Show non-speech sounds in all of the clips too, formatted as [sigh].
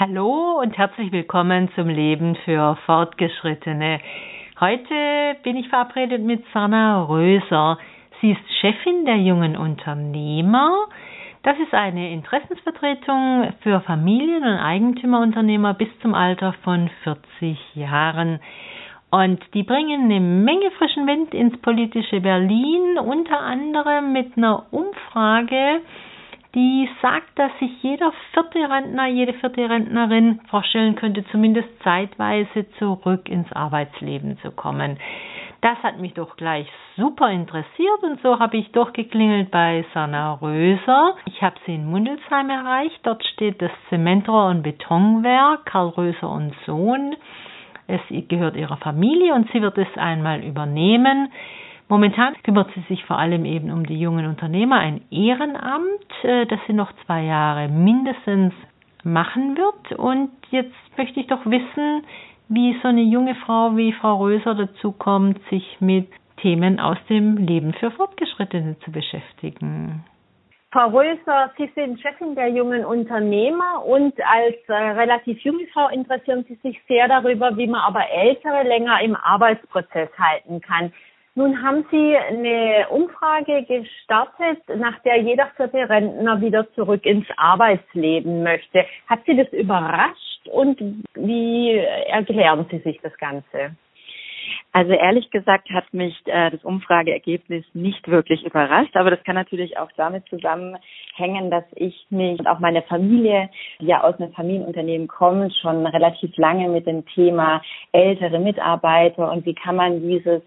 Hallo und herzlich willkommen zum Leben für Fortgeschrittene. Heute bin ich verabredet mit Sanna Röser. Sie ist Chefin der jungen Unternehmer. Das ist eine Interessensvertretung für Familien- und Eigentümerunternehmer bis zum Alter von 40 Jahren. Und die bringen eine Menge frischen Wind ins politische Berlin, unter anderem mit einer Umfrage, die sagt, dass sich jeder vierte Rentner, jede vierte Rentnerin vorstellen könnte, zumindest zeitweise zurück ins Arbeitsleben zu kommen. Das hat mich doch gleich super interessiert und so habe ich durchgeklingelt bei Sanna Röser. Ich habe sie in Mundelsheim erreicht. Dort steht das Zementrohr- und Betonwerk Karl Röser und Sohn. Es gehört ihrer Familie und sie wird es einmal übernehmen. Momentan kümmert sie sich vor allem eben um die jungen Unternehmer, ein Ehrenamt, äh, das sie noch zwei Jahre mindestens machen wird. Und jetzt möchte ich doch wissen, wie so eine junge Frau wie Frau Röser dazu kommt, sich mit Themen aus dem Leben für Fortgeschrittene zu beschäftigen. Frau Röser, Sie sind Chefin der jungen Unternehmer und als äh, relativ junge Frau interessieren Sie sich sehr darüber, wie man aber Ältere länger im Arbeitsprozess halten kann. Nun haben Sie eine Umfrage gestartet, nach der jeder vierte Rentner wieder zurück ins Arbeitsleben möchte. Hat Sie das überrascht und wie erklären Sie sich das Ganze? Also ehrlich gesagt hat mich äh, das Umfrageergebnis nicht wirklich überrascht, aber das kann natürlich auch damit zusammenhängen, dass ich mich und auch meine Familie, die ja aus einem Familienunternehmen kommt, schon relativ lange mit dem Thema ältere Mitarbeiter und wie kann man dieses,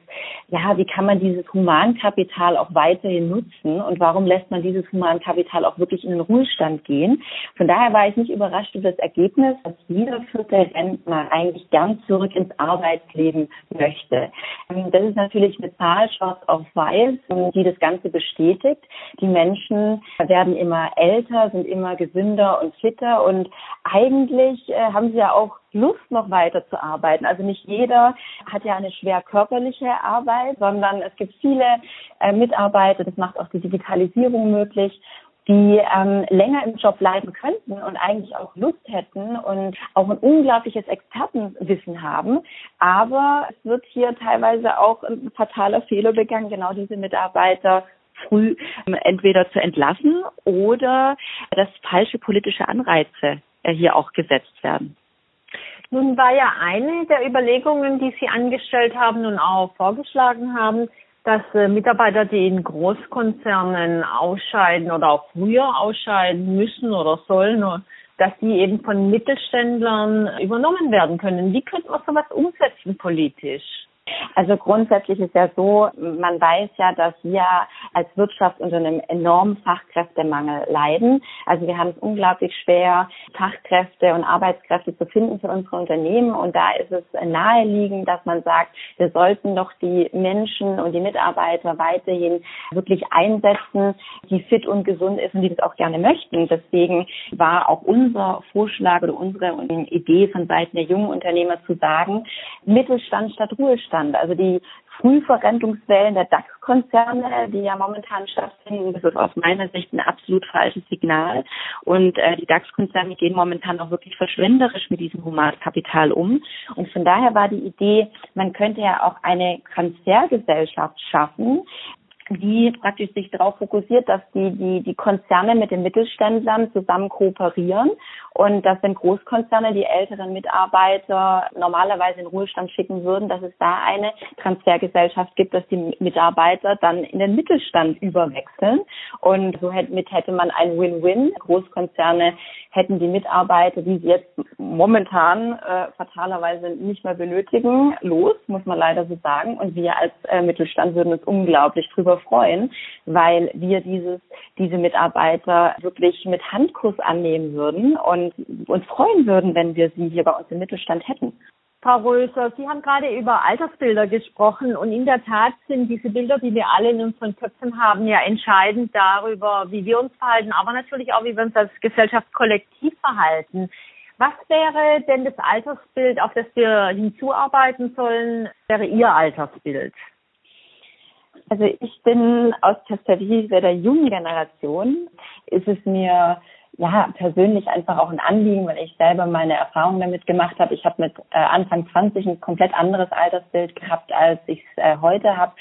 ja, wie kann man dieses Humankapital auch weiterhin nutzen und warum lässt man dieses Humankapital auch wirklich in den Ruhestand gehen. Von daher war ich nicht überrascht über das Ergebnis, dass jeder vierte Rentner eigentlich gern zurück ins Arbeitsleben möchte möchte. Ähm, das ist natürlich eine Zahl schwarz auf weiß, ähm, die das Ganze bestätigt. Die Menschen werden immer älter, sind immer gesünder und fitter und eigentlich äh, haben sie ja auch Lust, noch weiter zu arbeiten. Also nicht jeder hat ja eine schwer körperliche Arbeit, sondern es gibt viele äh, Mitarbeiter, das macht auch die Digitalisierung möglich, die ähm, länger im Job bleiben könnten und eigentlich auch Lust hätten und auch ein unglaubliches Expertenwissen haben. Aber es wird hier teilweise auch ein fataler Fehler begangen, genau diese Mitarbeiter früh ähm, entweder zu entlassen oder dass falsche politische Anreize äh, hier auch gesetzt werden. Nun war ja eine der Überlegungen, die Sie angestellt haben und auch vorgeschlagen haben, dass äh, Mitarbeiter, die in Großkonzernen ausscheiden oder auch früher ausscheiden müssen oder sollen, dass die eben von Mittelständlern übernommen werden können. Wie könnte man sowas umsetzen politisch? Also grundsätzlich ist ja so, man weiß ja, dass wir als Wirtschaft unter einem enormen Fachkräftemangel leiden. Also wir haben es unglaublich schwer, Fachkräfte und Arbeitskräfte zu finden für unsere Unternehmen. Und da ist es naheliegend, dass man sagt, wir sollten doch die Menschen und die Mitarbeiter weiterhin wirklich einsetzen, die fit und gesund ist und die das auch gerne möchten. Deswegen war auch unser Vorschlag oder unsere Idee von Seiten der jungen Unternehmer zu sagen, Mittelstand statt Ruhestand. Mittelstand. Also die Frühverrentungswellen der DAX-Konzerne, die ja momentan stattfinden, das ist aus meiner Sicht ein absolut falsches Signal. Und äh, die DAX-Konzerne gehen momentan auch wirklich verschwenderisch mit diesem Humankapital um. Und von daher war die Idee, man könnte ja auch eine Transfergesellschaft schaffen, die praktisch sich darauf fokussiert, dass die, die, die Konzerne mit den Mittelständlern zusammen kooperieren und dass wenn Großkonzerne die älteren Mitarbeiter normalerweise in Ruhestand schicken würden, dass es da eine Transfergesellschaft gibt, dass die Mitarbeiter dann in den Mittelstand überwechseln. Und so mit hätte man ein Win-Win. Großkonzerne hätten die Mitarbeiter, die sie jetzt momentan äh, fatalerweise nicht mehr benötigen, los, muss man leider so sagen. Und wir als äh, Mittelstand würden uns unglaublich drüber freuen, weil wir dieses, diese Mitarbeiter wirklich mit Handkuss annehmen würden und uns freuen würden, wenn wir sie hier bei uns im Mittelstand hätten. Frau Röser, Sie haben gerade über Altersbilder gesprochen und in der Tat sind diese Bilder, die wir alle in unseren Köpfen haben, ja entscheidend darüber, wie wir uns verhalten, aber natürlich auch, wie wir uns als Gesellschaft kollektiv verhalten. Was wäre denn das Altersbild, auf das wir hinzuarbeiten sollen, wäre Ihr Altersbild? Also ich bin aus Perspektive der jungen Generation, ist es mir ja persönlich einfach auch ein Anliegen, weil ich selber meine Erfahrungen damit gemacht habe. Ich habe mit äh, Anfang 20 ein komplett anderes Altersbild gehabt, als ich es äh, heute habe.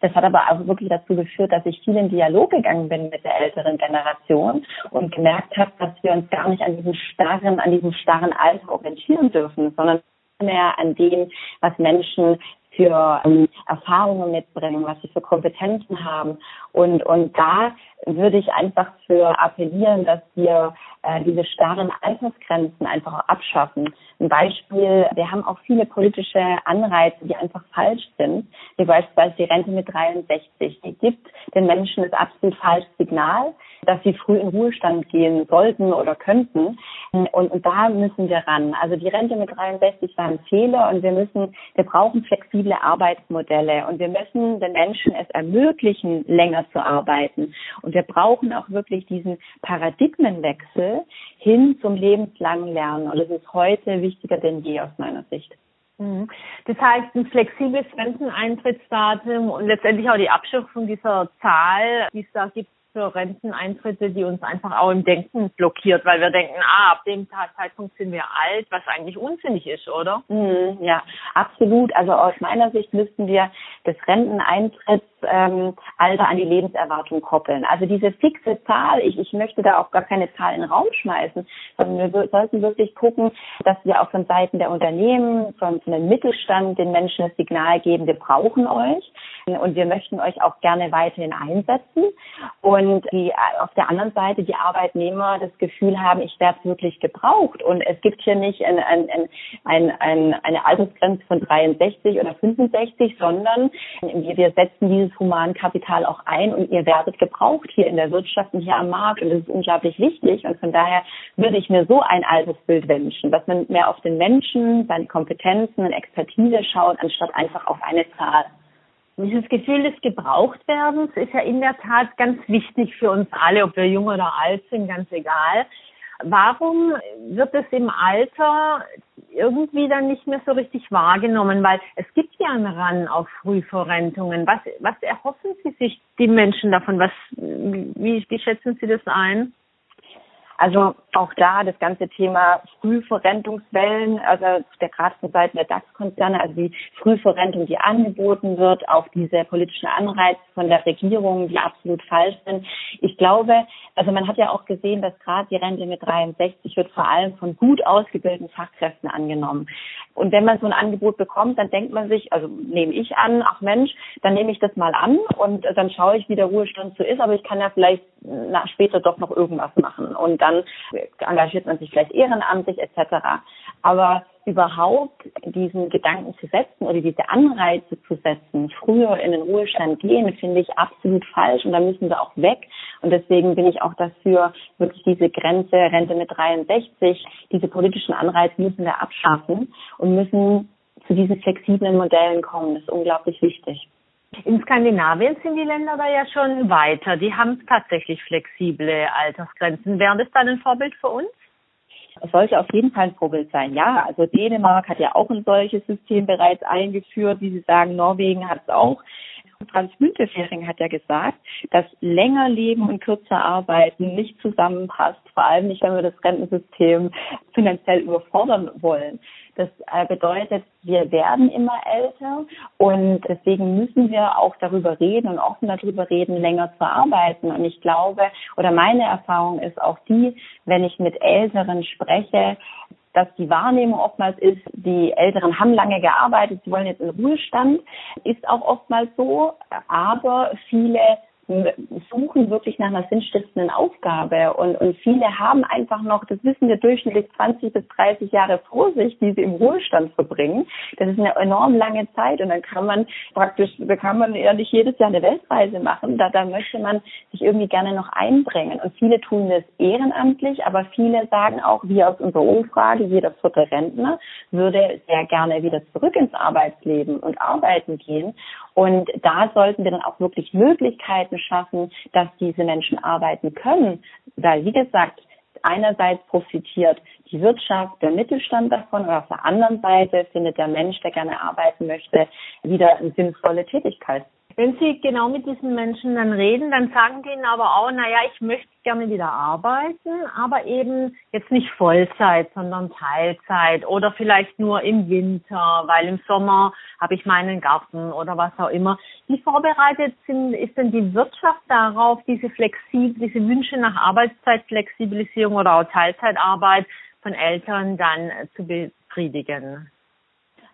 Das hat aber auch wirklich dazu geführt, dass ich viel in Dialog gegangen bin mit der älteren Generation und gemerkt habe, dass wir uns gar nicht an diesem starren, an diesem starren Alter orientieren dürfen, sondern mehr an dem, was Menschen für ähm, Erfahrungen mitbringen, was sie für Kompetenzen haben. Und, und da würde ich einfach für appellieren, dass wir äh, diese starren Altersgrenzen einfach abschaffen. Ein Beispiel, wir haben auch viele politische Anreize, die einfach falsch sind, wie beispielsweise die Rente mit 63. Die gibt den Menschen das absolut falsche Signal, dass sie früh in Ruhestand gehen sollten oder könnten. Und, und da müssen wir ran. Also die Rente mit 63 war ein Fehler und wir müssen, wir brauchen flexible Arbeitsmodelle und wir müssen den Menschen es ermöglichen, länger zu arbeiten. Und wir brauchen auch wirklich diesen Paradigmenwechsel hin zum lebenslangen Lernen. Und das ist heute wichtiger denn je aus meiner Sicht. Mhm. Das heißt, ein flexibles Renteneintrittsdatum und letztendlich auch die Abschaffung dieser Zahl, die es da gibt, für Renteneintritte, die uns einfach auch im Denken blockiert, weil wir denken, ah, ab dem Zeitpunkt sind wir alt, was eigentlich unsinnig ist, oder? Mhm, ja, absolut. Also aus meiner Sicht müssten wir das Renteneintrittsalter ähm, an die Lebenserwartung koppeln. Also diese fixe Zahl, ich, ich möchte da auch gar keine Zahl in den Raum schmeißen, sondern wir sollten wirklich gucken, dass wir auch von Seiten der Unternehmen, von, von dem Mittelstand den Menschen das Signal geben, wir brauchen euch und wir möchten euch auch gerne weiterhin einsetzen. Und die, auf der anderen Seite die Arbeitnehmer das Gefühl haben, ich werde wirklich gebraucht. Und es gibt hier nicht ein, ein, ein, ein, eine Altersgrenze von 63 oder 65, sondern wir setzen dieses Humankapital auch ein und ihr werdet gebraucht hier in der Wirtschaft und hier am Markt. Und das ist unglaublich wichtig. Und von daher würde ich mir so ein Altersbild wünschen, dass man mehr auf den Menschen, seine Kompetenzen und Expertise schaut, anstatt einfach auf eine Zahl. Dieses Gefühl des Gebrauchtwerdens ist ja in der Tat ganz wichtig für uns alle, ob wir jung oder alt sind, ganz egal. Warum wird es im Alter irgendwie dann nicht mehr so richtig wahrgenommen? Weil es gibt ja einen Ran auf Frühverrentungen. Was, was erhoffen Sie sich die Menschen davon? Was, wie, wie schätzen Sie das ein? Also auch da das ganze Thema Frühverrentungswellen, also der gerade von Seiten der DAX-Konzerne, also die Frühverrentung, die angeboten wird, auch diese politischen Anreize von der Regierung, die absolut falsch sind. Ich glaube, also man hat ja auch gesehen, dass gerade die Rente mit 63 wird vor allem von gut ausgebildeten Fachkräften angenommen. Und wenn man so ein Angebot bekommt, dann denkt man sich, also nehme ich an, ach Mensch, dann nehme ich das mal an und dann schaue ich, wie der Ruhestand so ist, aber ich kann ja vielleicht später doch noch irgendwas machen. Und dann engagiert man sich vielleicht ehrenamtlich etc. Aber überhaupt diesen Gedanken zu setzen oder diese Anreize zu setzen, früher in den Ruhestand gehen, finde ich absolut falsch und da müssen wir auch weg. Und deswegen bin ich auch dafür, wirklich diese Grenze Rente mit 63, diese politischen Anreize müssen wir abschaffen und müssen zu diesen flexiblen Modellen kommen. Das ist unglaublich wichtig. In Skandinavien sind die Länder da ja schon weiter. Die haben tatsächlich flexible Altersgrenzen. Wäre das dann ein Vorbild für uns? Sollte auf jeden Fall ein Vorbild sein. Ja, also Dänemark hat ja auch ein solches System bereits eingeführt. Wie Sie sagen, Norwegen hat es auch. Franz Müntefering hat ja gesagt, dass länger leben und kürzer arbeiten nicht zusammenpasst, vor allem nicht, wenn wir das Rentensystem finanziell überfordern wollen. Das äh, bedeutet, wir werden immer älter und deswegen müssen wir auch darüber reden und offen darüber reden, länger zu arbeiten. Und ich glaube, oder meine Erfahrung ist auch die, wenn ich mit Älteren spreche, dass die Wahrnehmung oftmals ist, die Älteren haben lange gearbeitet, sie wollen jetzt in Ruhestand, ist auch oftmals so, aber viele suchen wirklich nach einer sinnstiftenden Aufgabe. Und, und viele haben einfach noch, das wissen wir durchschnittlich 20 bis 30 Jahre vor sich, die sie im Ruhestand verbringen. Das ist eine enorm lange Zeit. Und dann kann man praktisch, da kann man ja nicht jedes Jahr eine Weltreise machen, da, da möchte man sich irgendwie gerne noch einbringen. Und viele tun das ehrenamtlich, aber viele sagen auch, wie aus unserer Umfrage, jeder vierte Rentner würde sehr gerne wieder zurück ins Arbeitsleben und arbeiten gehen und da sollten wir dann auch wirklich Möglichkeiten schaffen, dass diese Menschen arbeiten können. Weil, wie gesagt, einerseits profitiert die Wirtschaft, der Mittelstand davon und auf der anderen Seite findet der Mensch, der gerne arbeiten möchte, wieder eine sinnvolle Tätigkeit. Wenn Sie genau mit diesen Menschen dann reden, dann sagen die ihnen aber auch, naja, ich möchte gerne wieder arbeiten, aber eben jetzt nicht Vollzeit, sondern Teilzeit oder vielleicht nur im Winter, weil im Sommer habe ich meinen Garten oder was auch immer. Wie vorbereitet sind, ist denn die Wirtschaft darauf, diese flexibel, diese Wünsche nach Arbeitszeitflexibilisierung oder auch Teilzeitarbeit von Eltern dann zu befriedigen?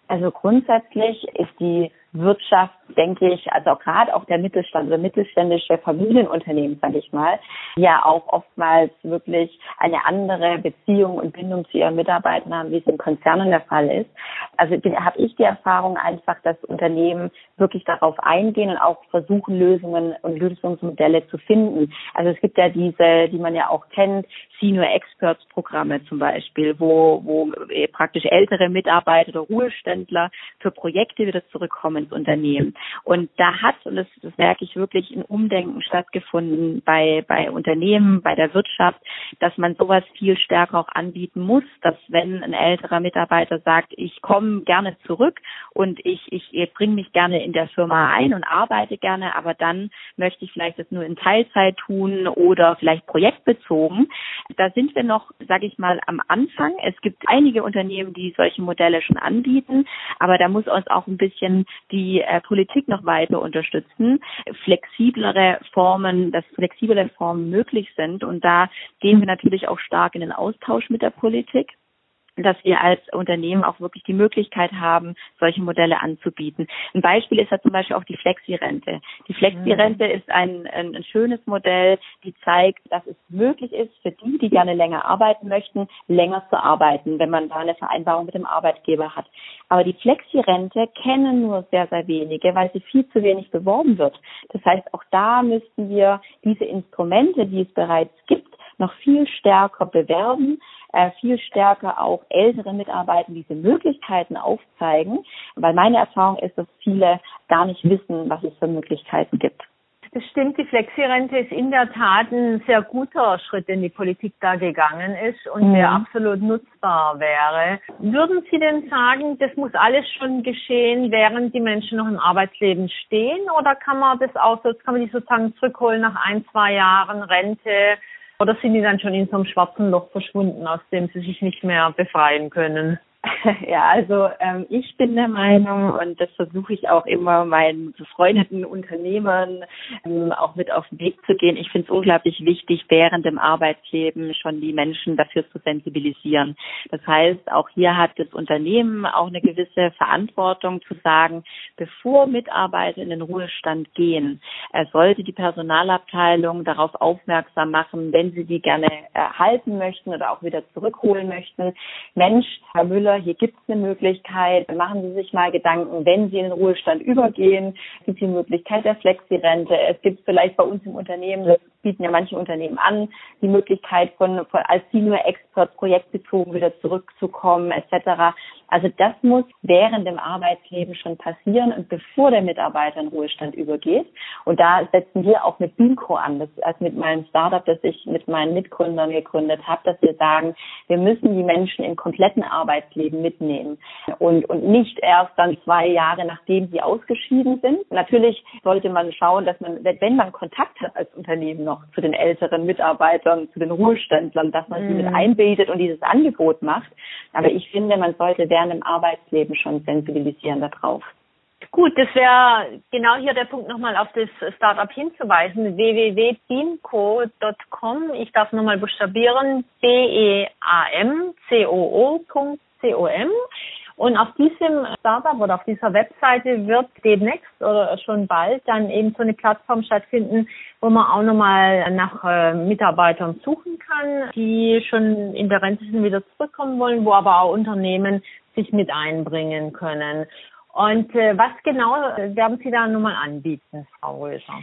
Also grundsätzlich ist die Wirtschaft, denke ich, also gerade auch der Mittelstand oder mittelständische Familienunternehmen, sage ich mal, ja auch oftmals wirklich eine andere Beziehung und Bindung zu ihren Mitarbeitern haben, wie es in Konzernen der Fall ist. Also habe ich die Erfahrung einfach, dass Unternehmen wirklich darauf eingehen und auch versuchen, Lösungen und Lösungsmodelle zu finden. Also es gibt ja diese, die man ja auch kennt, Senior Experts Programme zum Beispiel, wo, wo praktisch ältere Mitarbeiter oder Ruheständler für Projekte wieder zurückkommen ins Unternehmen. Und da hat, und das, das merke ich wirklich, ein Umdenken stattgefunden bei, bei Unternehmen, bei der Wirtschaft, dass man sowas viel stärker auch anbieten muss, dass wenn ein älterer Mitarbeiter sagt, ich komme gerne zurück und ich, ich, bringe mich gerne in der Firma ein und arbeite gerne, aber dann möchte ich vielleicht das nur in Teilzeit tun oder vielleicht projektbezogen. Da sind wir noch, sage ich mal, am Anfang. Es gibt einige Unternehmen, die solche Modelle schon anbieten, aber da muss uns auch ein bisschen die äh, Politik noch weiter unterstützen, flexiblere Formen, dass flexible Formen möglich sind. Und da gehen wir natürlich auch stark in den Austausch mit der Politik dass wir als Unternehmen auch wirklich die Möglichkeit haben, solche Modelle anzubieten. Ein Beispiel ist ja zum Beispiel auch die Flexi-Rente. Die Flexi-Rente ist ein, ein, ein, schönes Modell, die zeigt, dass es möglich ist, für die, die gerne länger arbeiten möchten, länger zu arbeiten, wenn man da eine Vereinbarung mit dem Arbeitgeber hat. Aber die Flexi-Rente kennen nur sehr, sehr wenige, weil sie viel zu wenig beworben wird. Das heißt, auch da müssten wir diese Instrumente, die es bereits gibt, noch viel stärker bewerben, äh, viel stärker auch ältere Mitarbeiter diese Möglichkeiten aufzeigen, weil meine Erfahrung ist, dass viele gar nicht wissen, was es für Möglichkeiten gibt. Das stimmt, die Flexirente ist in der Tat ein sehr guter Schritt, den die Politik da gegangen ist und mhm. der absolut nutzbar wäre. Würden Sie denn sagen, das muss alles schon geschehen, während die Menschen noch im Arbeitsleben stehen oder kann man das auch so, kann man die sozusagen zurückholen nach ein, zwei Jahren Rente oder sind die dann schon in so einem schwarzen Loch verschwunden, aus dem sie sich nicht mehr befreien können? [laughs] Ja, also ähm, ich bin der Meinung und das versuche ich auch immer meinen befreundeten Unternehmern ähm, auch mit auf den Weg zu gehen. Ich finde es unglaublich wichtig, während dem Arbeitsleben schon die Menschen dafür zu sensibilisieren. Das heißt, auch hier hat das Unternehmen auch eine gewisse Verantwortung zu sagen, bevor Mitarbeiter in den Ruhestand gehen, äh, sollte die Personalabteilung darauf aufmerksam machen, wenn sie die gerne erhalten möchten oder auch wieder zurückholen möchten. Mensch, Herr Müller, hier gibt es eine Möglichkeit. Machen Sie sich mal Gedanken, wenn Sie in den Ruhestand übergehen, gibt es die Möglichkeit der Flexi-Rente. Es gibt vielleicht bei uns im Unternehmen, das bieten ja manche Unternehmen an, die Möglichkeit von, von als Senior Expert projektbezogen wieder zurückzukommen etc. Also das muss während dem Arbeitsleben schon passieren und bevor der Mitarbeiter in Ruhestand übergeht. Und da setzen wir auch mit Binco an, das ist also mit meinem Startup, das ich mit meinen Mitgründern gegründet habe, dass wir sagen, wir müssen die Menschen im kompletten Arbeitsleben mitnehmen und, und nicht erst dann zwei Jahre, nachdem sie ausgeschieden sind. Natürlich sollte man schauen, dass man, wenn man Kontakt hat als Unternehmen zu den älteren Mitarbeitern, zu den Ruheständlern, dass man sie mit mhm. einbildet und dieses Angebot macht. Aber ich finde, man sollte während dem Arbeitsleben schon sensibilisieren darauf. Gut, das wäre genau hier der Punkt nochmal auf das Startup hinzuweisen. www.beamco.com. Ich darf nochmal buchstabieren. B-E-A-M-C-O-O.com. Und auf diesem Startup oder auf dieser Webseite wird demnächst oder schon bald dann eben so eine Plattform stattfinden, wo man auch nochmal nach äh, Mitarbeitern suchen kann, die schon in der Rente sind, wieder zurückkommen wollen, wo aber auch Unternehmen sich mit einbringen können. Und äh, was genau werden Sie da nochmal anbieten, Frau Röser?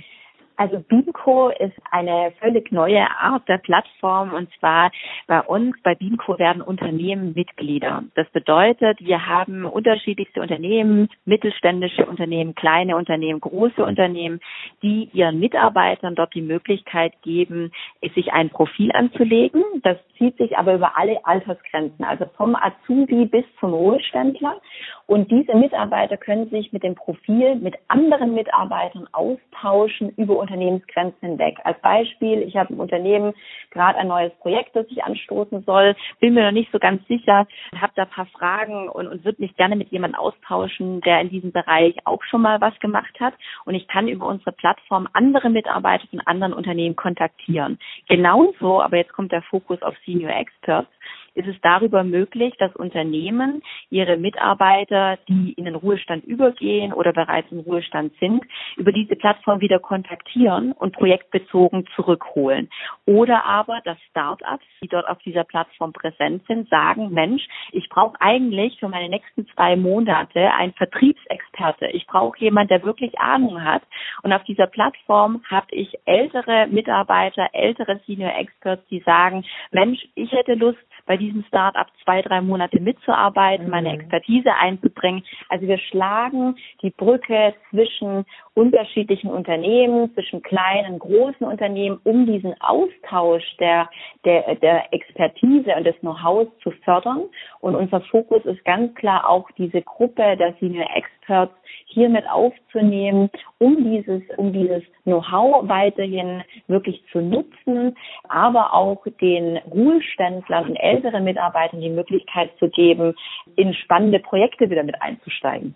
Also Beamco ist eine völlig neue Art der Plattform und zwar bei uns, bei Beamco werden Unternehmen Mitglieder. Das bedeutet, wir haben unterschiedlichste Unternehmen, mittelständische Unternehmen, kleine Unternehmen, große Unternehmen, die ihren Mitarbeitern dort die Möglichkeit geben, sich ein Profil anzulegen. Das zieht sich aber über alle Altersgrenzen, also vom Azubi bis zum Ruheständler. Und diese Mitarbeiter können sich mit dem Profil mit anderen Mitarbeitern austauschen über Unternehmensgrenzen hinweg. Als Beispiel, ich habe im Unternehmen gerade ein neues Projekt, das ich anstoßen soll, bin mir noch nicht so ganz sicher, habe da ein paar Fragen und, und würde mich gerne mit jemandem austauschen, der in diesem Bereich auch schon mal was gemacht hat. Und ich kann über unsere Plattform andere Mitarbeiter von anderen Unternehmen kontaktieren. Genauso, aber jetzt kommt der Fokus auf Senior Experts, ist es darüber möglich, dass Unternehmen ihre Mitarbeiter, die in den Ruhestand übergehen oder bereits im Ruhestand sind, über diese Plattform wieder kontaktieren und projektbezogen zurückholen. Oder aber, dass Startups, die dort auf dieser Plattform präsent sind, sagen, Mensch, ich brauche eigentlich für meine nächsten zwei Monate einen Vertriebsexperte. Ich brauche jemanden, der wirklich Ahnung hat. Und auf dieser Plattform habe ich ältere Mitarbeiter, ältere Senior Experts, die sagen, Mensch, ich hätte Lust, bei diesem Startup zwei, drei Monate mitzuarbeiten, meine mhm. Expertise einzubringen. Also wir schlagen die Brücke zwischen unterschiedlichen Unternehmen, zwischen kleinen, großen Unternehmen, um diesen Austausch der, der, der Expertise und des Know-hows zu fördern. Und unser Fokus ist ganz klar auch diese Gruppe der Senior Experts hiermit aufzunehmen, um dieses, um dieses Know-how weiterhin wirklich zu nutzen, aber auch den Ruheständlern und älteren Mitarbeitern die Möglichkeit zu geben, in spannende Projekte wieder mit einzusteigen.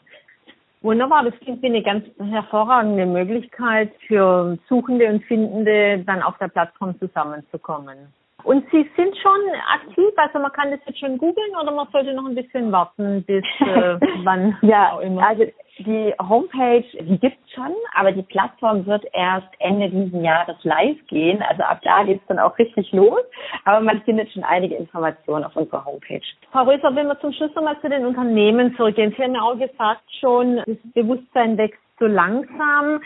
Wunderbar, das klingt wie eine ganz hervorragende Möglichkeit für Suchende und Findende, dann auf der Plattform zusammenzukommen. Und Sie sind schon aktiv, also man kann das jetzt schon googeln oder man sollte noch ein bisschen warten, bis äh, [laughs] wann ja, auch immer? Also die Homepage, die gibt's schon, aber die Plattform wird erst Ende diesen Jahres live gehen. Also ab da geht's dann auch richtig los. Aber man findet schon einige Informationen auf unserer Homepage. Frau Röser, wenn wir zum Schluss nochmal zu den Unternehmen zurückgehen. Sie haben ja auch gesagt schon, das Bewusstsein wächst so langsam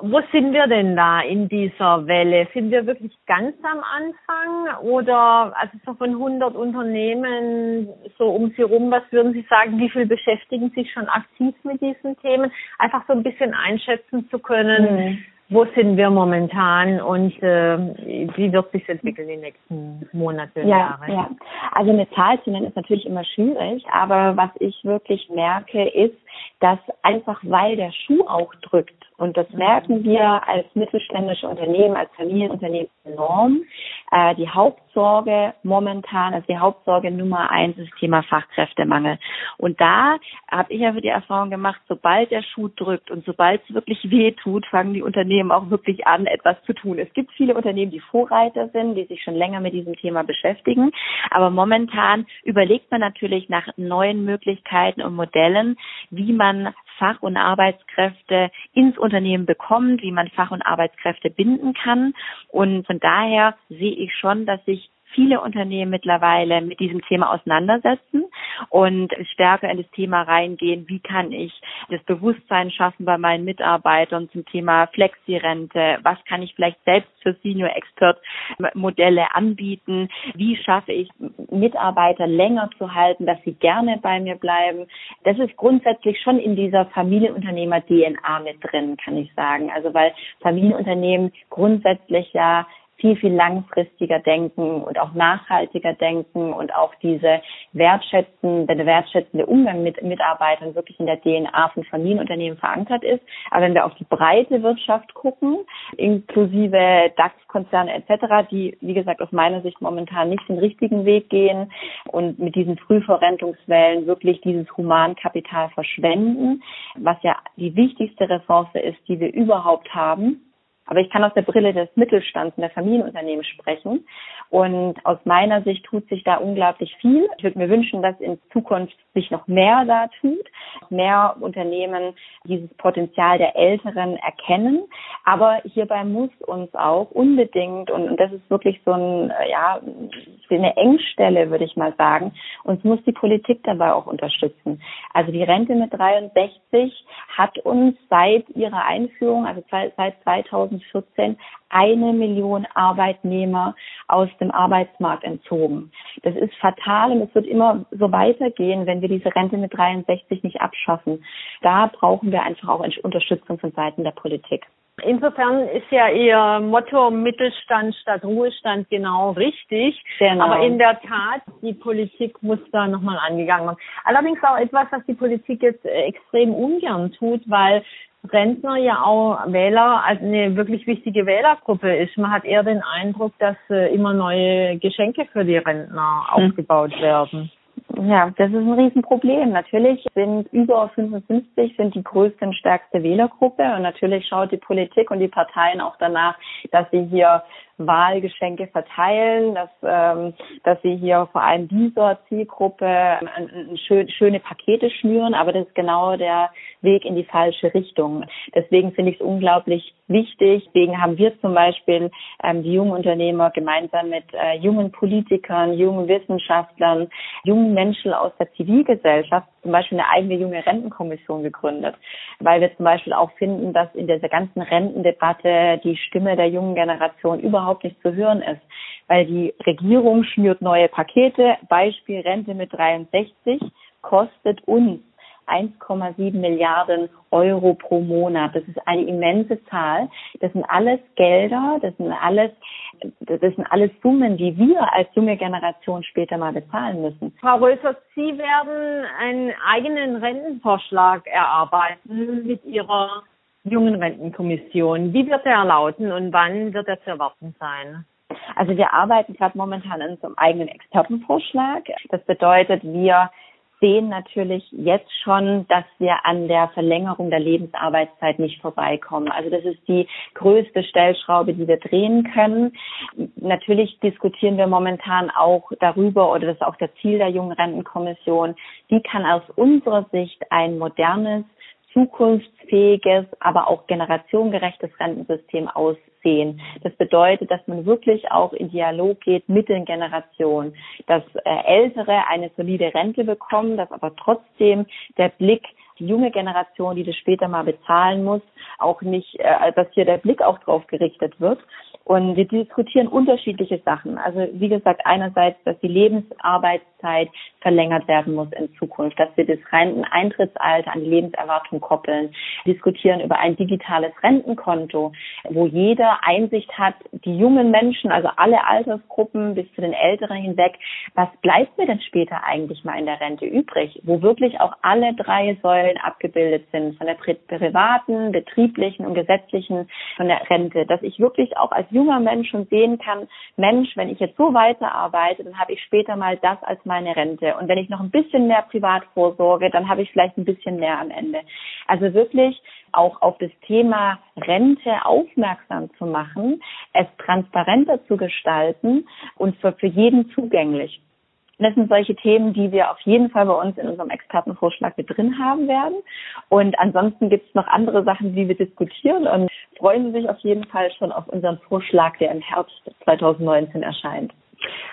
wo sind wir denn da in dieser Welle? Sind wir wirklich ganz am Anfang oder also so von 100 Unternehmen so um Sie rum, was würden Sie sagen, wie viel beschäftigen sich schon aktiv mit diesen Themen? Einfach so ein bisschen einschätzen zu können, mhm. wo sind wir momentan und äh, wie wird sich entwickeln in den nächsten Monaten, ja, Jahre? Ja, also eine Zahl zu nennen ist natürlich immer schwierig, aber was ich wirklich merke ist, dass einfach weil der Schuh auch drückt, und das merken wir als mittelständische Unternehmen, als Familienunternehmen enorm. Äh, die Hauptsorge momentan, also die Hauptsorge Nummer eins ist das Thema Fachkräftemangel. Und da habe ich aber die Erfahrung gemacht, sobald der Schuh drückt und sobald es wirklich weh tut, fangen die Unternehmen auch wirklich an, etwas zu tun. Es gibt viele Unternehmen, die Vorreiter sind, die sich schon länger mit diesem Thema beschäftigen. Aber momentan überlegt man natürlich nach neuen Möglichkeiten und Modellen, wie man Fach- und Arbeitskräfte ins Unternehmen bekommt, wie man Fach- und Arbeitskräfte binden kann. Und von daher sehe ich schon, dass sich viele Unternehmen mittlerweile mit diesem Thema auseinandersetzen und stärker in das Thema reingehen, wie kann ich das Bewusstsein schaffen bei meinen Mitarbeitern zum Thema Flexi-Rente, was kann ich vielleicht selbst für Senior Expert Modelle anbieten, wie schaffe ich Mitarbeiter länger zu halten, dass sie gerne bei mir bleiben. Das ist grundsätzlich schon in dieser Familienunternehmer DNA mit drin, kann ich sagen. Also weil Familienunternehmen grundsätzlich ja viel, viel langfristiger denken und auch nachhaltiger denken und auch diese wertschätzende, der wertschätzende Umgang mit Mitarbeitern wirklich in der DNA von Familienunternehmen verankert ist. Aber wenn wir auf die breite Wirtschaft gucken, inklusive DAX-Konzerne etc., die, wie gesagt, aus meiner Sicht momentan nicht den richtigen Weg gehen und mit diesen Frühverrentungswellen wirklich dieses Humankapital verschwenden, was ja die wichtigste Ressource ist, die wir überhaupt haben, aber ich kann aus der Brille des Mittelstands und der Familienunternehmen sprechen. Und aus meiner Sicht tut sich da unglaublich viel. Ich würde mir wünschen, dass in Zukunft sich noch mehr da tut, mehr Unternehmen dieses Potenzial der Älteren erkennen. Aber hierbei muss uns auch unbedingt, und das ist wirklich so ein, ja, eine Engstelle, würde ich mal sagen, uns muss die Politik dabei auch unterstützen. Also die Rente mit 63 hat uns seit ihrer Einführung, also seit 2000 2014 eine Million Arbeitnehmer aus dem Arbeitsmarkt entzogen. Das ist fatal und es wird immer so weitergehen, wenn wir diese Rente mit 63 nicht abschaffen. Da brauchen wir einfach auch Unterstützung von Seiten der Politik. Insofern ist ja Ihr Motto Mittelstand statt Ruhestand genau richtig. Genau. Aber in der Tat, die Politik muss da nochmal angegangen werden. Allerdings auch etwas, was die Politik jetzt äh, extrem ungern tut, weil Rentner ja auch Wähler, also eine wirklich wichtige Wählergruppe ist. Man hat eher den Eindruck, dass äh, immer neue Geschenke für die Rentner hm. aufgebaut werden. Ja, das ist ein Riesenproblem. Natürlich sind über 55 sind die größte und stärkste Wählergruppe und natürlich schaut die Politik und die Parteien auch danach, dass sie hier Wahlgeschenke verteilen, dass, ähm, dass sie hier vor allem dieser Zielgruppe ein, ein schön, schöne Pakete schnüren, aber das ist genau der Weg in die falsche Richtung. Deswegen finde ich es unglaublich wichtig. Deswegen haben wir zum Beispiel ähm, die jungen Unternehmer gemeinsam mit äh, jungen Politikern, jungen Wissenschaftlern, jungen Menschen aus der Zivilgesellschaft zum Beispiel eine eigene junge Rentenkommission gegründet, weil wir zum Beispiel auch finden, dass in dieser ganzen Rentendebatte die Stimme der jungen Generation überhaupt nicht zu hören ist, weil die Regierung schnürt neue Pakete, Beispiel Rente mit 63 kostet uns 1,7 Milliarden Euro pro Monat. Das ist eine immense Zahl. Das sind alles Gelder, das sind alles, das sind alles Summen, die wir als junge Generation später mal bezahlen müssen. Frau Röser, Sie werden einen eigenen Rentenvorschlag erarbeiten mit Ihrer jungen Rentenkommission. Wie wird er lauten und wann wird er zu erwarten sein? Also wir arbeiten gerade momentan an unserem eigenen Expertenvorschlag. Das bedeutet, wir sehen natürlich jetzt schon, dass wir an der Verlängerung der Lebensarbeitszeit nicht vorbeikommen. Also das ist die größte Stellschraube, die wir drehen können. Natürlich diskutieren wir momentan auch darüber, oder das ist auch der Ziel der Jungen Rentenkommission, wie kann aus unserer Sicht ein modernes, zukunftsfähiges, aber auch generationengerechtes Rentensystem aussehen. Das bedeutet, dass man wirklich auch in Dialog geht mit den Generationen, dass äh, Ältere eine solide Rente bekommen, dass aber trotzdem der Blick die junge Generation, die das später mal bezahlen muss, auch nicht, äh, dass hier der Blick auch drauf gerichtet wird. Und wir diskutieren unterschiedliche Sachen. Also wie gesagt, einerseits, dass die Lebensarbeitszeit verlängert werden muss in Zukunft, dass wir das Renteneintrittsalter an die Lebenserwartung koppeln, diskutieren über ein digitales Rentenkonto, wo jeder Einsicht hat, die jungen Menschen, also alle Altersgruppen bis zu den Älteren hinweg, was bleibt mir denn später eigentlich mal in der Rente übrig, wo wirklich auch alle drei Säulen abgebildet sind, von der privaten, betrieblichen und gesetzlichen, von der Rente, dass ich wirklich auch als junger Mensch schon sehen kann, Mensch, wenn ich jetzt so weiterarbeite, dann habe ich später mal das als meine Rente. Und wenn ich noch ein bisschen mehr privat vorsorge, dann habe ich vielleicht ein bisschen mehr am Ende. Also wirklich auch auf das Thema Rente aufmerksam zu machen, es transparenter zu gestalten und für, für jeden zugänglich. Das sind solche Themen, die wir auf jeden Fall bei uns in unserem Expertenvorschlag mit drin haben werden. Und ansonsten gibt es noch andere Sachen, die wir diskutieren und freuen Sie sich auf jeden Fall schon auf unseren Vorschlag, der im Herbst 2019 erscheint.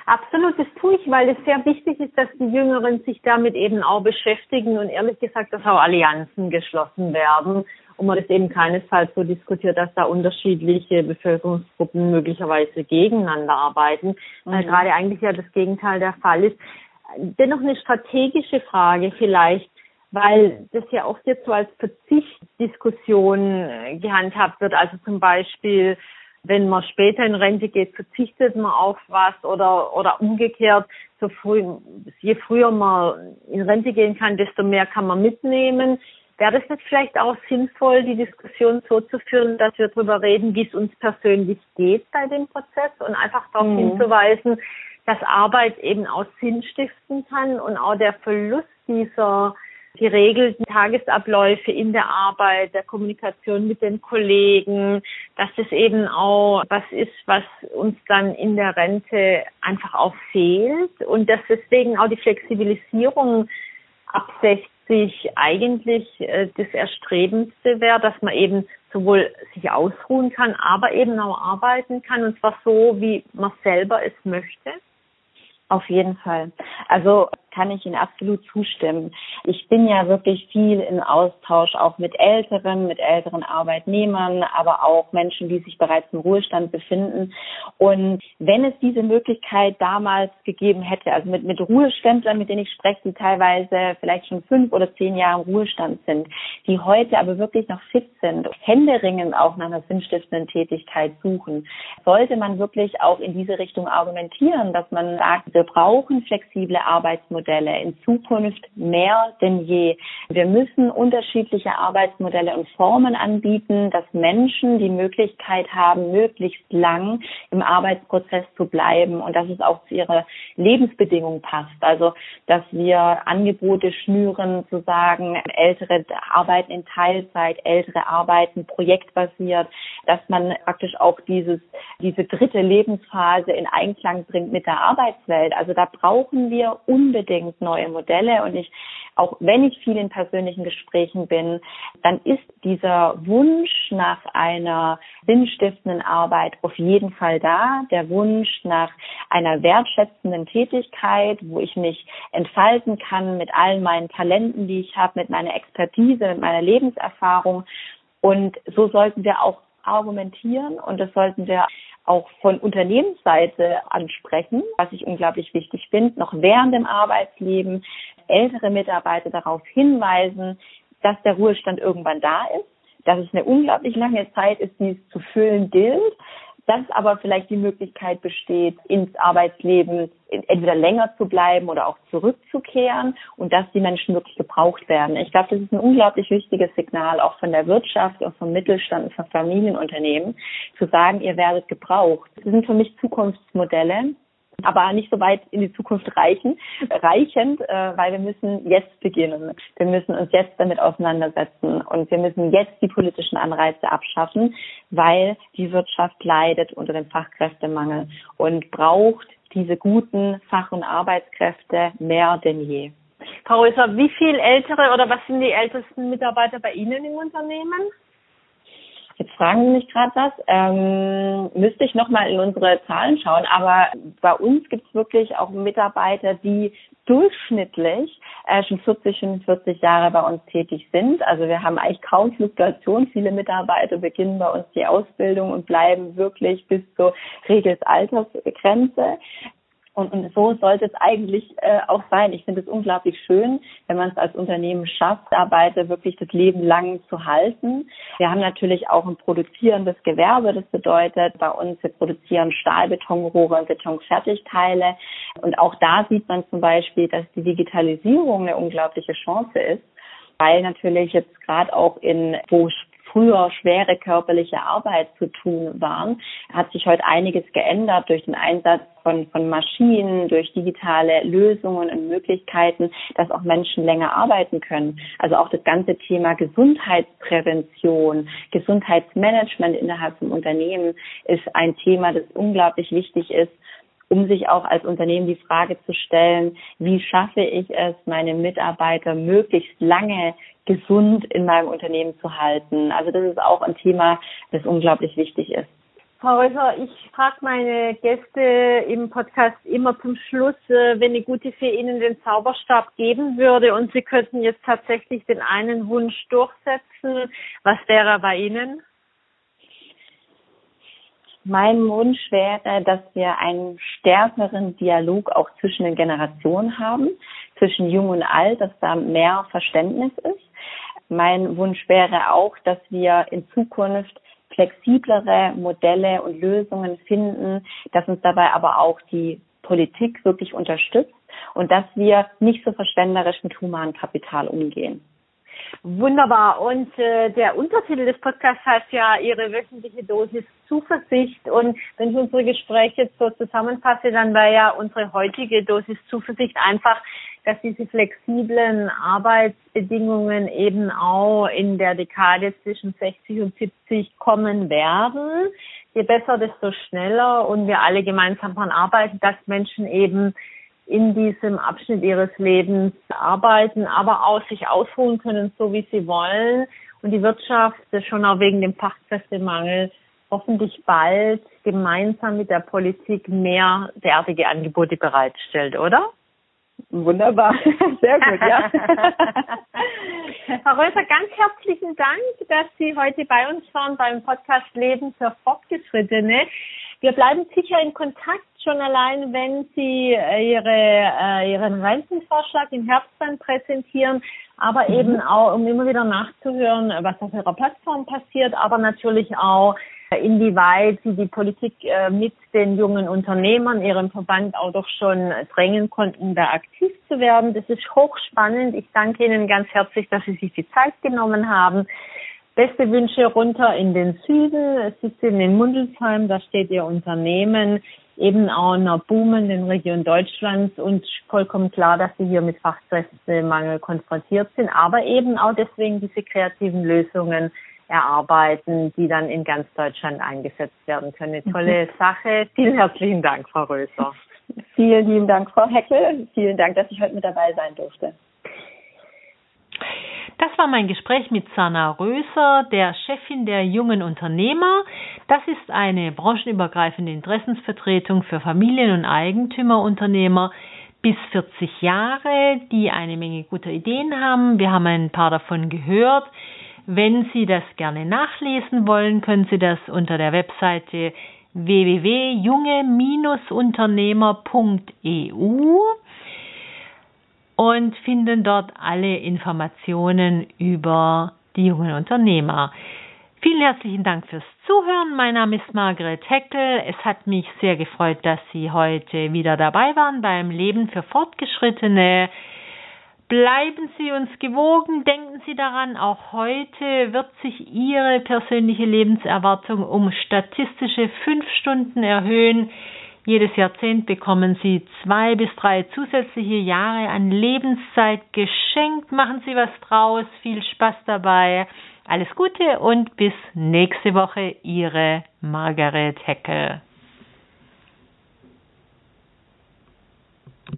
Absolut, das tue ich, weil es sehr wichtig ist, dass die Jüngeren sich damit eben auch beschäftigen und ehrlich gesagt, dass auch Allianzen geschlossen werden und man das eben keinesfalls so diskutiert, dass da unterschiedliche Bevölkerungsgruppen möglicherweise gegeneinander arbeiten, mhm. weil gerade eigentlich ja das Gegenteil der Fall ist. Dennoch eine strategische Frage vielleicht, weil das ja oft jetzt so als Verzichtdiskussion gehandhabt wird. Also zum Beispiel, wenn man später in Rente geht, verzichtet man auf was oder, oder umgekehrt, so früh, je früher man in Rente gehen kann, desto mehr kann man mitnehmen. Wäre das nicht vielleicht auch sinnvoll, die Diskussion so zu führen, dass wir darüber reden, wie es uns persönlich geht bei dem Prozess und einfach darauf mhm. hinzuweisen, dass Arbeit eben auch Sinn stiften kann und auch der Verlust dieser geregelten Tagesabläufe in der Arbeit, der Kommunikation mit den Kollegen, dass das eben auch was ist, was uns dann in der Rente einfach auch fehlt und dass deswegen auch die Flexibilisierung ab 60 eigentlich äh, das Erstrebendste wäre, dass man eben sowohl sich ausruhen kann, aber eben auch arbeiten kann und zwar so, wie man selber es möchte? Auf jeden Fall. Also kann ich Ihnen absolut zustimmen. Ich bin ja wirklich viel in Austausch auch mit Älteren, mit älteren Arbeitnehmern, aber auch Menschen, die sich bereits im Ruhestand befinden. Und wenn es diese Möglichkeit damals gegeben hätte, also mit, mit Ruheständlern, mit denen ich spreche, die teilweise vielleicht schon fünf oder zehn Jahre im Ruhestand sind, die heute aber wirklich noch fit sind, händeringend auch nach einer sinnstiftenden Tätigkeit suchen, sollte man wirklich auch in diese Richtung argumentieren, dass man sagt, wir brauchen flexible Arbeitsmodelle in Zukunft mehr denn je. Wir müssen unterschiedliche Arbeitsmodelle und Formen anbieten, dass Menschen die Möglichkeit haben, möglichst lang im Arbeitsprozess zu bleiben und dass es auch zu ihrer Lebensbedingung passt. Also, dass wir Angebote schnüren, zu sagen, ältere arbeiten in Teilzeit, ältere arbeiten projektbasiert, dass man praktisch auch dieses, diese dritte Lebensphase in Einklang bringt mit der Arbeitswelt. Also da brauchen wir unbedingt neue Modelle und ich, auch wenn ich viel in persönlichen Gesprächen bin, dann ist dieser Wunsch nach einer sinnstiftenden Arbeit auf jeden Fall da. Der Wunsch nach einer wertschätzenden Tätigkeit, wo ich mich entfalten kann mit allen meinen Talenten, die ich habe, mit meiner Expertise, mit meiner Lebenserfahrung. Und so sollten wir auch argumentieren und das sollten wir auch von Unternehmensseite ansprechen, was ich unglaublich wichtig finde, noch während dem Arbeitsleben ältere Mitarbeiter darauf hinweisen, dass der Ruhestand irgendwann da ist, dass es eine unglaublich lange Zeit ist, die es zu füllen gilt, dass aber vielleicht die Möglichkeit besteht, ins Arbeitsleben entweder länger zu bleiben oder auch zurückzukehren und dass die Menschen wirklich gebraucht werden. Ich glaube, das ist ein unglaublich wichtiges Signal auch von der Wirtschaft und vom Mittelstand und von Familienunternehmen, zu sagen, ihr werdet gebraucht. Das sind für mich Zukunftsmodelle, aber nicht so weit in die Zukunft reichen, reichend, äh, weil wir müssen jetzt beginnen. Wir müssen uns jetzt damit auseinandersetzen und wir müssen jetzt die politischen Anreize abschaffen, weil die Wirtschaft leidet unter dem Fachkräftemangel und braucht diese guten Fach- und Arbeitskräfte mehr denn je. Frau Röser, wie viel ältere oder was sind die ältesten Mitarbeiter bei Ihnen im Unternehmen? Jetzt fragen Sie mich gerade was. Ähm, müsste ich nochmal in unsere Zahlen schauen, aber bei uns gibt es wirklich auch Mitarbeiter, die durchschnittlich äh, schon 40, 45 Jahre bei uns tätig sind. Also wir haben eigentlich kaum Fluktuation. Viele Mitarbeiter beginnen bei uns die Ausbildung und bleiben wirklich bis zur Regelsaltersgrenze. Und, und so sollte es eigentlich äh, auch sein. Ich finde es unglaublich schön, wenn man es als Unternehmen schafft, Arbeiter wirklich das Leben lang zu halten. Wir haben natürlich auch ein produzierendes Gewerbe. Das bedeutet bei uns, wir produzieren Stahlbetonrohre und Betonfertigteile. Und auch da sieht man zum Beispiel, dass die Digitalisierung eine unglaubliche Chance ist weil natürlich jetzt gerade auch in, wo früher schwere körperliche Arbeit zu tun waren, hat sich heute einiges geändert durch den Einsatz von, von Maschinen, durch digitale Lösungen und Möglichkeiten, dass auch Menschen länger arbeiten können. Also auch das ganze Thema Gesundheitsprävention, Gesundheitsmanagement innerhalb vom Unternehmen ist ein Thema, das unglaublich wichtig ist um sich auch als Unternehmen die Frage zu stellen, wie schaffe ich es, meine Mitarbeiter möglichst lange gesund in meinem Unternehmen zu halten. Also das ist auch ein Thema, das unglaublich wichtig ist. Frau Röser, ich frage meine Gäste im Podcast immer zum Schluss, äh, wenn eine gute Fee Ihnen den Zauberstab geben würde und Sie könnten jetzt tatsächlich den einen Wunsch durchsetzen, was wäre bei Ihnen? Mein Wunsch wäre, dass wir einen stärkeren Dialog auch zwischen den Generationen haben, zwischen Jung und Alt, dass da mehr Verständnis ist. Mein Wunsch wäre auch, dass wir in Zukunft flexiblere Modelle und Lösungen finden, dass uns dabei aber auch die Politik wirklich unterstützt und dass wir nicht so verschwenderisch mit humanem Kapital umgehen. Wunderbar. Und äh, der Untertitel des Podcasts heißt ja Ihre wöchentliche Dosis Zuversicht. Und wenn ich unsere Gespräche jetzt so zusammenfasse, dann wäre ja unsere heutige Dosis Zuversicht einfach, dass diese flexiblen Arbeitsbedingungen eben auch in der Dekade zwischen 60 und 70 kommen werden. Je besser, desto schneller und wir alle gemeinsam daran arbeiten, dass Menschen eben in diesem Abschnitt ihres Lebens arbeiten, aber auch sich ausruhen können, so wie sie wollen. Und die Wirtschaft schon auch wegen dem Fachkräftemangel hoffentlich bald gemeinsam mit der Politik mehr derartige Angebote bereitstellt, oder? Wunderbar, [laughs] sehr gut, ja. [laughs] Frau Röser, ganz herzlichen Dank, dass Sie heute bei uns waren beim Podcast Leben für Fortgeschrittene. Wir bleiben sicher in Kontakt, schon allein, wenn Sie äh, Ihre, äh, Ihren Rentenvorschlag im Herbst dann präsentieren, aber mhm. eben auch, um immer wieder nachzuhören, was auf Ihrer Plattform passiert, aber natürlich auch, inwieweit Sie die Politik äh, mit den jungen Unternehmern, Ihrem Verband auch doch schon drängen konnten, da aktiv zu werden. Das ist hochspannend. Ich danke Ihnen ganz herzlich, dass Sie sich die Zeit genommen haben. Beste Wünsche runter in den Süden. Sie sind in Mundelsheim, da steht Ihr Unternehmen eben auch in einer boomenden Region Deutschlands und vollkommen klar, dass Sie hier mit Fachkräftemangel konfrontiert sind, aber eben auch deswegen diese kreativen Lösungen erarbeiten, die dann in ganz Deutschland eingesetzt werden können. Eine tolle mhm. Sache. Vielen herzlichen Dank, Frau Röser. Vielen lieben Dank, Frau Heckel. Vielen Dank, dass ich heute mit dabei sein durfte. Das war mein Gespräch mit Sana Röser, der Chefin der jungen Unternehmer. Das ist eine branchenübergreifende Interessensvertretung für Familien- und Eigentümerunternehmer bis 40 Jahre, die eine Menge guter Ideen haben. Wir haben ein paar davon gehört. Wenn Sie das gerne nachlesen wollen, können Sie das unter der Webseite www.junge-unternehmer.eu und finden dort alle Informationen über die jungen Unternehmer. Vielen herzlichen Dank fürs Zuhören. Mein Name ist Margret Heckel. Es hat mich sehr gefreut, dass Sie heute wieder dabei waren beim Leben für Fortgeschrittene. Bleiben Sie uns gewogen, denken Sie daran, auch heute wird sich Ihre persönliche Lebenserwartung um statistische fünf Stunden erhöhen. Jedes Jahrzehnt bekommen Sie zwei bis drei zusätzliche Jahre an Lebenszeit geschenkt. Machen Sie was draus. Viel Spaß dabei. Alles Gute und bis nächste Woche. Ihre Margaret Hecke.